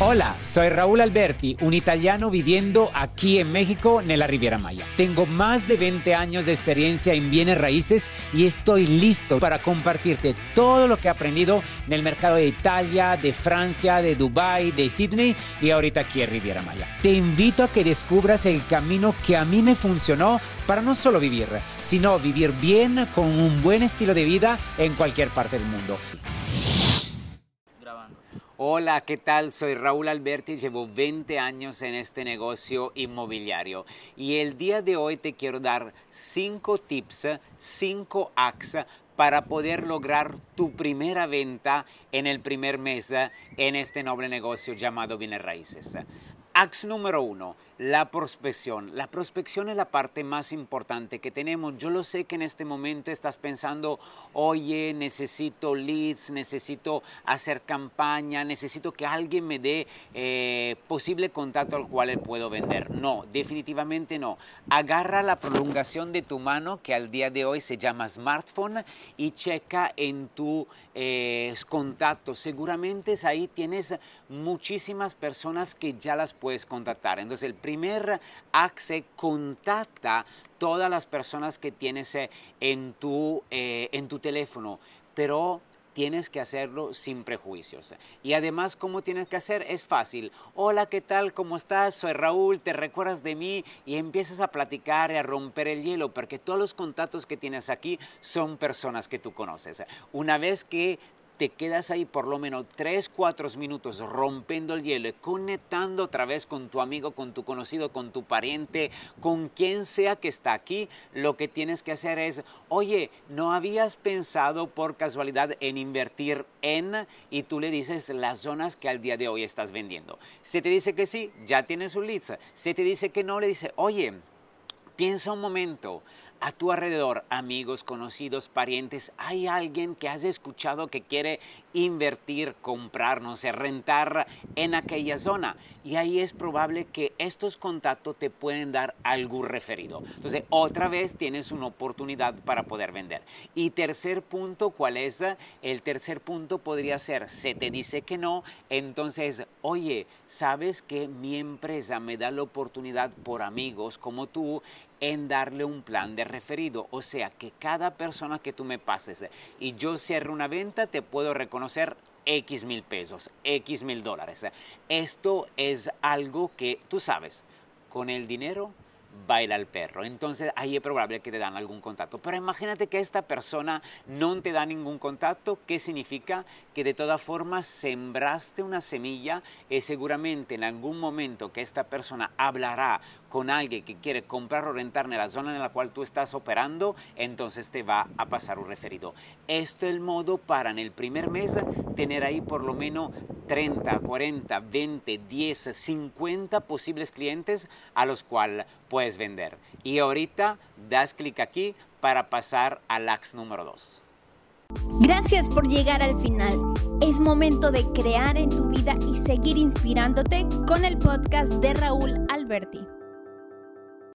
Hola, soy Raúl Alberti, un italiano viviendo aquí en México, en la Riviera Maya. Tengo más de 20 años de experiencia en bienes raíces y estoy listo para compartirte todo lo que he aprendido en el mercado de Italia, de Francia, de Dubai, de Sydney y ahorita aquí en Riviera Maya. Te invito a que descubras el camino que a mí me funcionó para no solo vivir, sino vivir bien con un buen estilo de vida en cualquier parte del mundo. Hola, ¿qué tal? Soy Raúl Alberti, llevo 20 años en este negocio inmobiliario y el día de hoy te quiero dar 5 tips, 5 hacks para poder lograr tu primera venta en el primer mes en este noble negocio llamado bienes raíces. Ax número uno, la prospección. La prospección es la parte más importante que tenemos. Yo lo sé que en este momento estás pensando, oye, necesito leads, necesito hacer campaña, necesito que alguien me dé eh, posible contacto al cual puedo vender. No, definitivamente no. Agarra la prolongación de tu mano, que al día de hoy se llama smartphone, y checa en tu eh, contacto. Seguramente ahí tienes muchísimas personas que ya las puedes contactar. Entonces, el primer axe contacta todas las personas que tienes eh, en tu, eh, en tu teléfono, pero tienes que hacerlo sin prejuicios. Y además, ¿cómo tienes que hacer? Es fácil. Hola, ¿qué tal? ¿Cómo estás? Soy Raúl, ¿te recuerdas de mí? Y empiezas a platicar y a romper el hielo, porque todos los contactos que tienes aquí son personas que tú conoces. Una vez que te quedas ahí por lo menos 3, 4 minutos rompiendo el hielo conectando otra vez con tu amigo, con tu conocido, con tu pariente, con quien sea que está aquí, lo que tienes que hacer es, oye, ¿no habías pensado por casualidad en invertir en? Y tú le dices las zonas que al día de hoy estás vendiendo. Si te dice que sí, ya tienes un lead. Si te dice que no, le dice, oye, piensa un momento a tu alrededor, amigos, conocidos, parientes, hay alguien que has escuchado que quiere invertir, comprar, no sé, rentar en aquella zona. Y ahí es probable que estos contactos te pueden dar algún referido. Entonces, otra vez tienes una oportunidad para poder vender. Y tercer punto, ¿cuál es? El tercer punto podría ser, se te dice que no, entonces, oye, ¿sabes que mi empresa me da la oportunidad por amigos como tú en darle un plan de referido. O sea, que cada persona que tú me pases y yo cierre una venta, te puedo reconocer X mil pesos, X mil dólares. Esto es algo que tú sabes, con el dinero baila el perro. Entonces ahí es probable que te dan algún contacto. Pero imagínate que esta persona no te da ningún contacto. ¿Qué significa? Que de todas formas sembraste una semilla y seguramente en algún momento que esta persona hablará con alguien que quiere comprar o rentar en la zona en la cual tú estás operando, entonces te va a pasar un referido. Esto es el modo para en el primer mes tener ahí por lo menos 30, 40, 20, 10, 50 posibles clientes a los cuales puedes vender. Y ahorita das clic aquí para pasar al ax número 2. Gracias por llegar al final. Es momento de crear en tu vida y seguir inspirándote con el podcast de Raúl Alberti.